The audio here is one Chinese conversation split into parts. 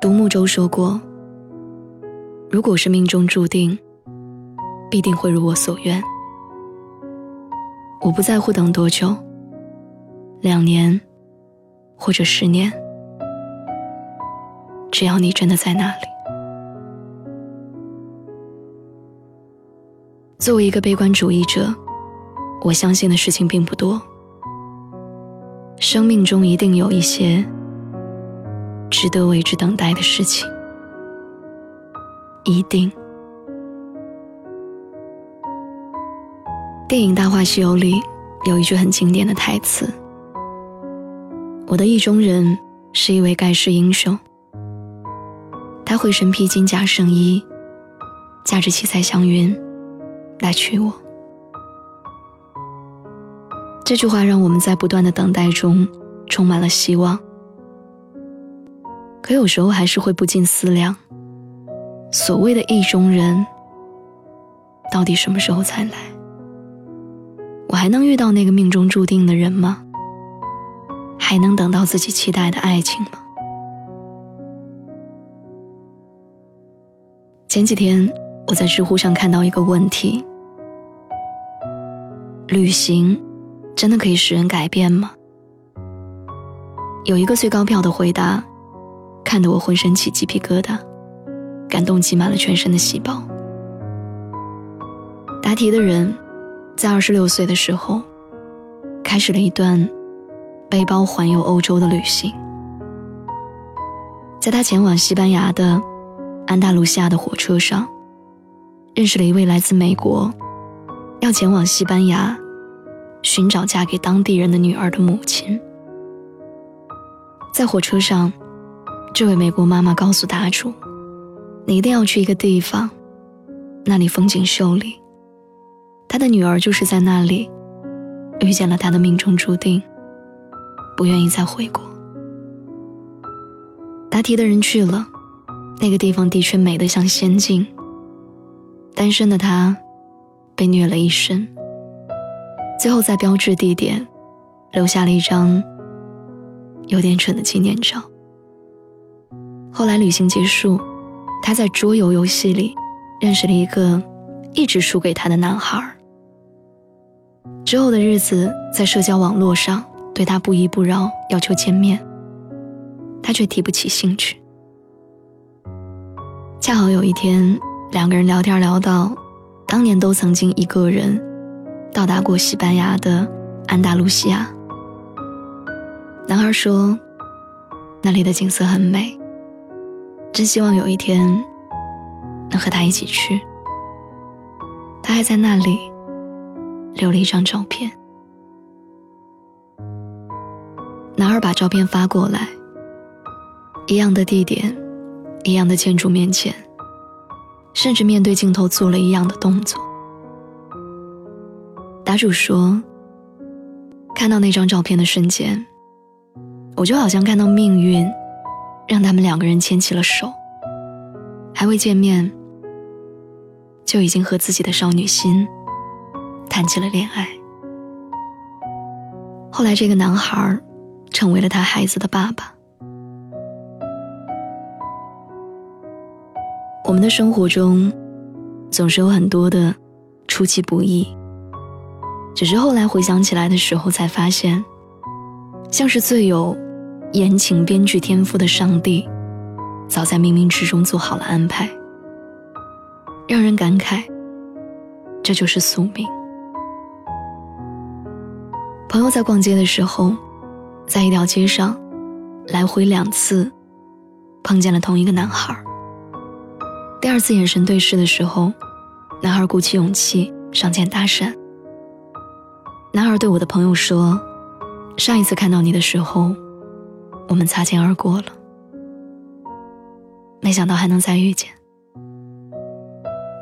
独木舟说过：“如果是命中注定，必定会如我所愿。我不在乎等多久，两年，或者十年，只要你真的在那里。”作为一个悲观主义者，我相信的事情并不多。生命中一定有一些。值得为之等待的事情，一定。电影《大话西游》里有一句很经典的台词：“我的意中人是一位盖世英雄，他会身披金甲圣衣，驾着七彩祥云来娶我。”这句话让我们在不断的等待中充满了希望。可有时候还是会不禁思量：所谓的意中人，到底什么时候才来？我还能遇到那个命中注定的人吗？还能等到自己期待的爱情吗？前几天我在知乎上看到一个问题：旅行真的可以使人改变吗？有一个最高票的回答。看得我浑身起鸡皮疙瘩，感动挤满了全身的细胞。答题的人在二十六岁的时候，开始了一段背包环游欧洲的旅行。在他前往西班牙的安达卢西亚的火车上，认识了一位来自美国，要前往西班牙寻找嫁给当地人的女儿的母亲。在火车上。这位美国妈妈告诉答主：“你一定要去一个地方，那里风景秀丽。她的女儿就是在那里遇见了她的命中注定，不愿意再回国。”答题的人去了，那个地方的确美得像仙境。单身的他被虐了一身，最后在标志地点留下了一张有点蠢的纪念照。后来旅行结束，他在桌游游戏里认识了一个一直输给他的男孩。之后的日子，在社交网络上对他不依不饶，要求见面，他却提不起兴趣。恰好有一天，两个人聊天聊到，当年都曾经一个人到达过西班牙的安达卢西亚。男孩说，那里的景色很美。真希望有一天能和他一起去。他还在那里留了一张照片。男孩把照片发过来，一样的地点，一样的建筑面前，甚至面对镜头做了一样的动作。答主说：“看到那张照片的瞬间，我就好像看到命运。”让他们两个人牵起了手，还未见面，就已经和自己的少女心谈起了恋爱。后来，这个男孩成为了他孩子的爸爸。我们的生活中，总是有很多的出其不意，只是后来回想起来的时候，才发现，像是最有。言情编剧天赋的上帝，早在冥冥之中做好了安排，让人感慨，这就是宿命。朋友在逛街的时候，在一条街上来回两次碰见了同一个男孩。第二次眼神对视的时候，男孩鼓起勇气上前搭讪。男孩对我的朋友说：“上一次看到你的时候。”我们擦肩而过了。没想到还能再遇见。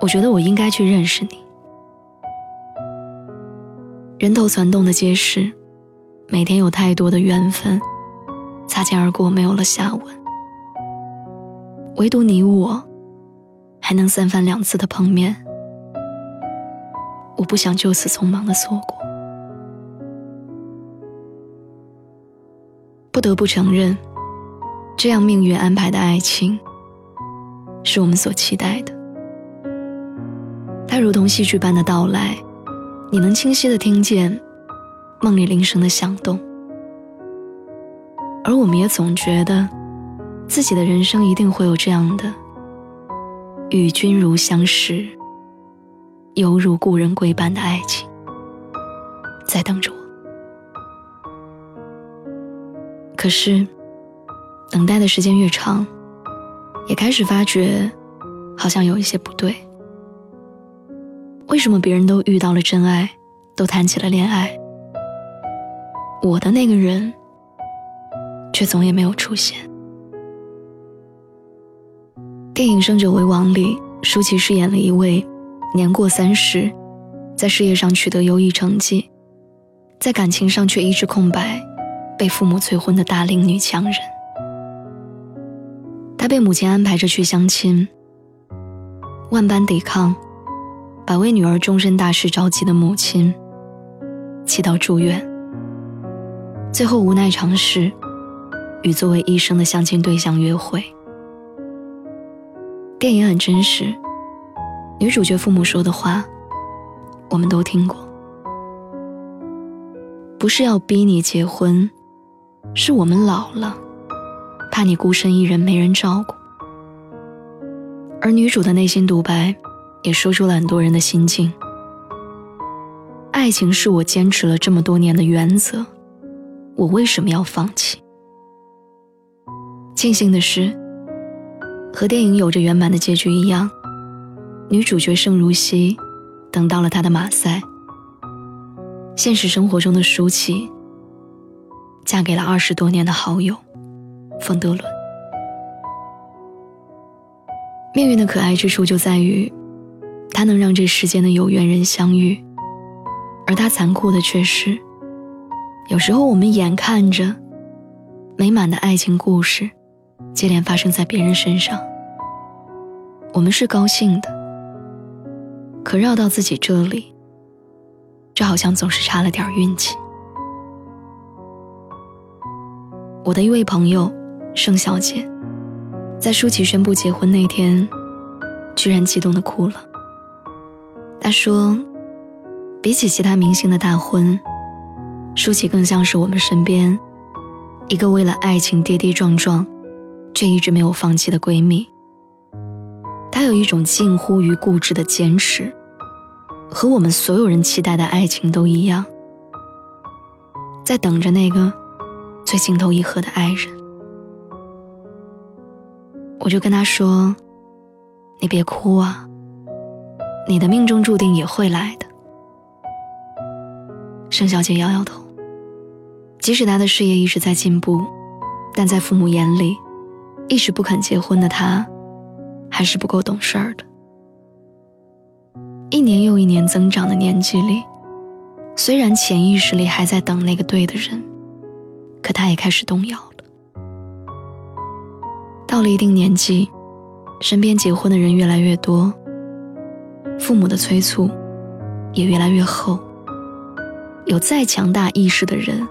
我觉得我应该去认识你。人头攒动的街市，每天有太多的缘分，擦肩而过没有了下文。唯独你我，还能三番两次的碰面。我不想就此匆忙的错过。不得不承认，这样命运安排的爱情，是我们所期待的。它如同戏剧般的到来，你能清晰的听见梦里铃声的响动，而我们也总觉得，自己的人生一定会有这样的与君如相识。犹如故人归般的爱情，在等着我。可是，等待的时间越长，也开始发觉，好像有一些不对。为什么别人都遇到了真爱，都谈起了恋爱，我的那个人，却总也没有出现？电影《胜者为王》里，舒淇饰演了一位。年过三十，在事业上取得优异成绩，在感情上却一直空白，被父母催婚的大龄女强人。她被母亲安排着去相亲，万般抵抗，把为女儿终身大事着急的母亲气到住院，最后无奈尝试与作为医生的相亲对象约会。电影很真实。女主角父母说的话，我们都听过。不是要逼你结婚，是我们老了，怕你孤身一人没人照顾。而女主的内心独白，也说出了很多人的心境。爱情是我坚持了这么多年的原则，我为什么要放弃？庆幸的是，和电影有着圆满的结局一样。女主角盛如熙等到了她的马赛。现实生活中的舒淇嫁给了二十多年的好友冯德伦。命运的可爱之处就在于，它能让这世间的有缘人相遇，而它残酷的却是，有时候我们眼看着美满的爱情故事接连发生在别人身上，我们是高兴的。可绕到自己这里，这好像总是差了点运气。我的一位朋友盛小姐，在舒淇宣布结婚那天，居然激动的哭了。她说：“比起其他明星的大婚，舒淇更像是我们身边一个为了爱情跌跌撞撞，却一直没有放弃的闺蜜。”她有一种近乎于固执的坚持，和我们所有人期待的爱情都一样，在等着那个最情投意合的爱人。我就跟他说：“你别哭啊，你的命中注定也会来的。”盛小姐摇摇头，即使她的事业一直在进步，但在父母眼里，一直不肯结婚的她。还是不够懂事儿的。一年又一年增长的年纪里，虽然潜意识里还在等那个对的人，可他也开始动摇了。到了一定年纪，身边结婚的人越来越多，父母的催促也越来越厚。有再强大意识的人，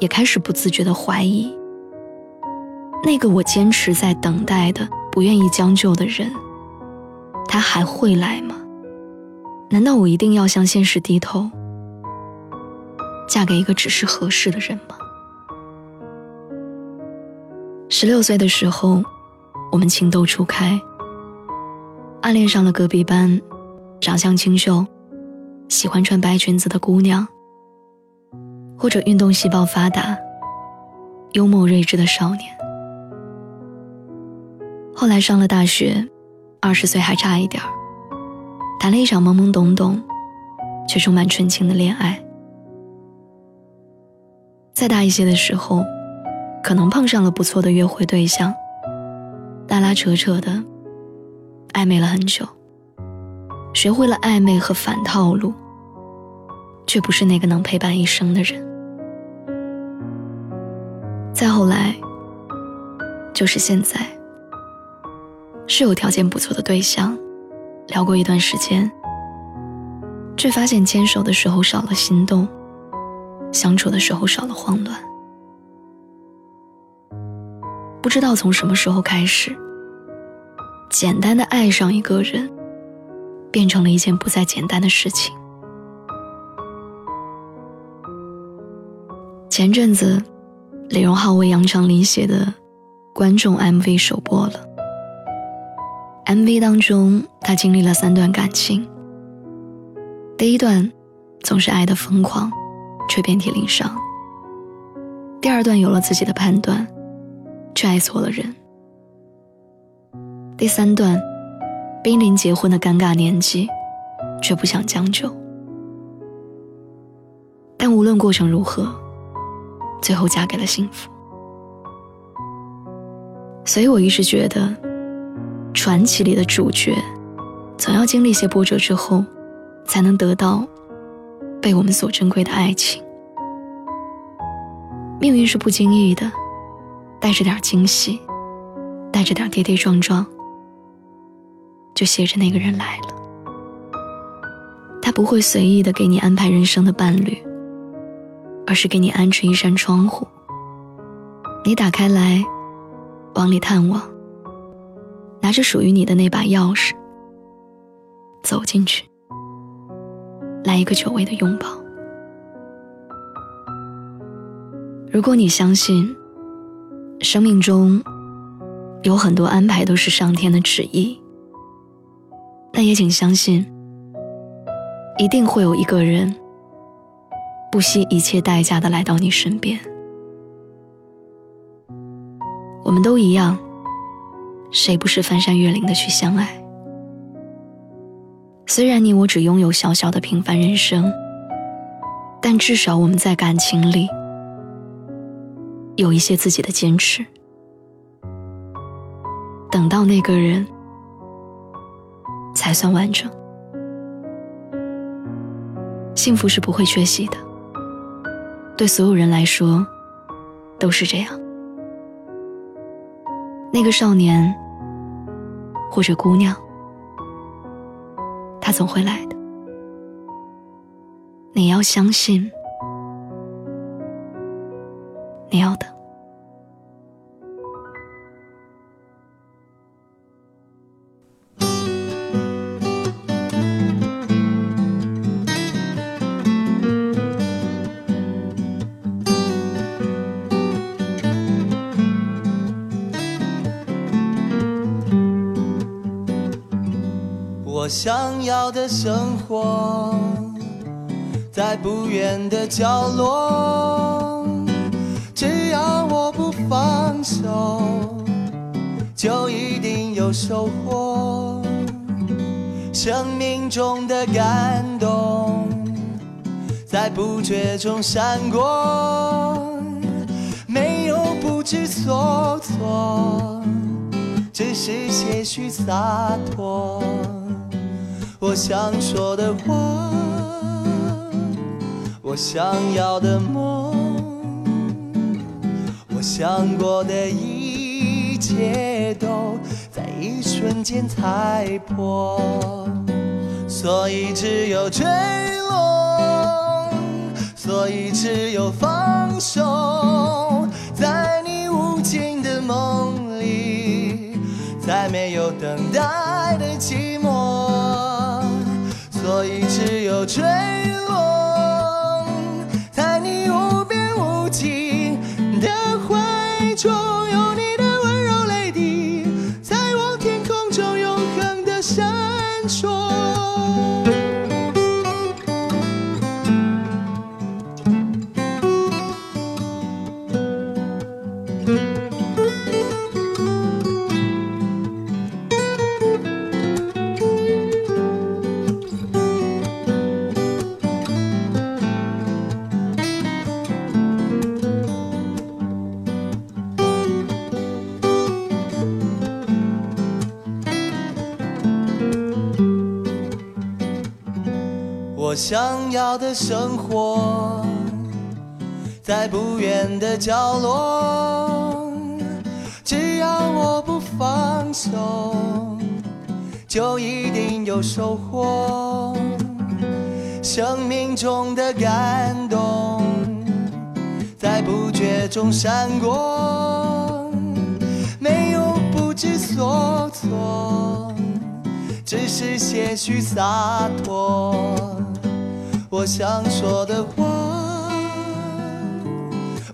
也开始不自觉的怀疑：那个我坚持在等待的。不愿意将就的人，他还会来吗？难道我一定要向现实低头，嫁给一个只是合适的人吗？十六岁的时候，我们情窦初开，暗恋上了隔壁班，长相清秀，喜欢穿白裙子的姑娘，或者运动细胞发达、幽默睿智的少年。后来上了大学，二十岁还差一点儿，谈了一场懵懵懂懂，却充满纯情的恋爱。再大一些的时候，可能碰上了不错的约会对象，拉拉扯扯的暧昧了很久，学会了暧昧和反套路，却不是那个能陪伴一生的人。再后来，就是现在，是有条件不错的对象，聊过一段时间，却发现牵手的时候少了心动，相处的时候少了慌乱。知道从什么时候开始，简单的爱上一个人，变成了一件不再简单的事情。前阵子。李荣浩为杨丞琳写的观众 MV 首播了。MV 当中，他经历了三段感情。第一段总是爱的疯狂，却遍体鳞伤；第二段有了自己的判断，却爱错了人；第三段濒临结婚的尴尬年纪，却不想将就。但无论过程如何。最后嫁给了幸福，所以我一直觉得，传奇里的主角，总要经历些波折之后，才能得到被我们所珍贵的爱情。命运是不经意的，带着点惊喜，带着点跌跌撞撞，就携着那个人来了。他不会随意的给你安排人生的伴侣。而是给你安置一扇窗户，你打开来，往里探望，拿着属于你的那把钥匙，走进去，来一个久违的拥抱。如果你相信，生命中有很多安排都是上天的旨意，那也请相信，一定会有一个人。不惜一切代价的来到你身边，我们都一样，谁不是翻山越岭的去相爱？虽然你我只拥有小小的平凡人生，但至少我们在感情里有一些自己的坚持。等到那个人，才算完整。幸福是不会缺席的。对所有人来说，都是这样。那个少年，或者姑娘，他总会来的。你要相信，你要的。我想要的生活，在不远的角落。手，就一定有收获。生命中的感动，在不觉中闪过，没有不知所措，只是些许洒脱。我想说的话，我想要的梦，想过的一切都在一瞬间踩破，所以只有坠落，所以只有放手，在你无尽的梦里，再没有等待的寂寞。所以只有坠闪烁。想要的生活，在不远的角落。只要我不放手，就一定有收获。生命中的感动，在不觉中闪过，没有不知所措，只是些许洒脱。我想说的话，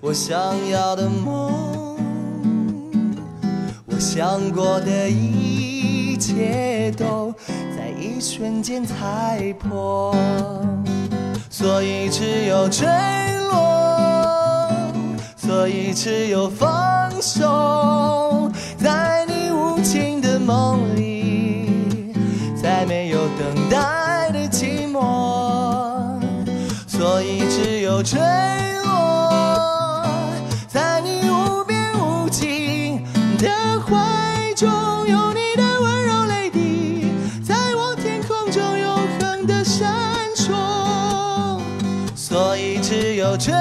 我想要的梦，我想过的一切都在一瞬间踩破，所以只有坠落，所以只有放手，坠落，在你无边无际的怀中，有你的温柔泪滴，在我天空中永恒的闪烁。所以只有坠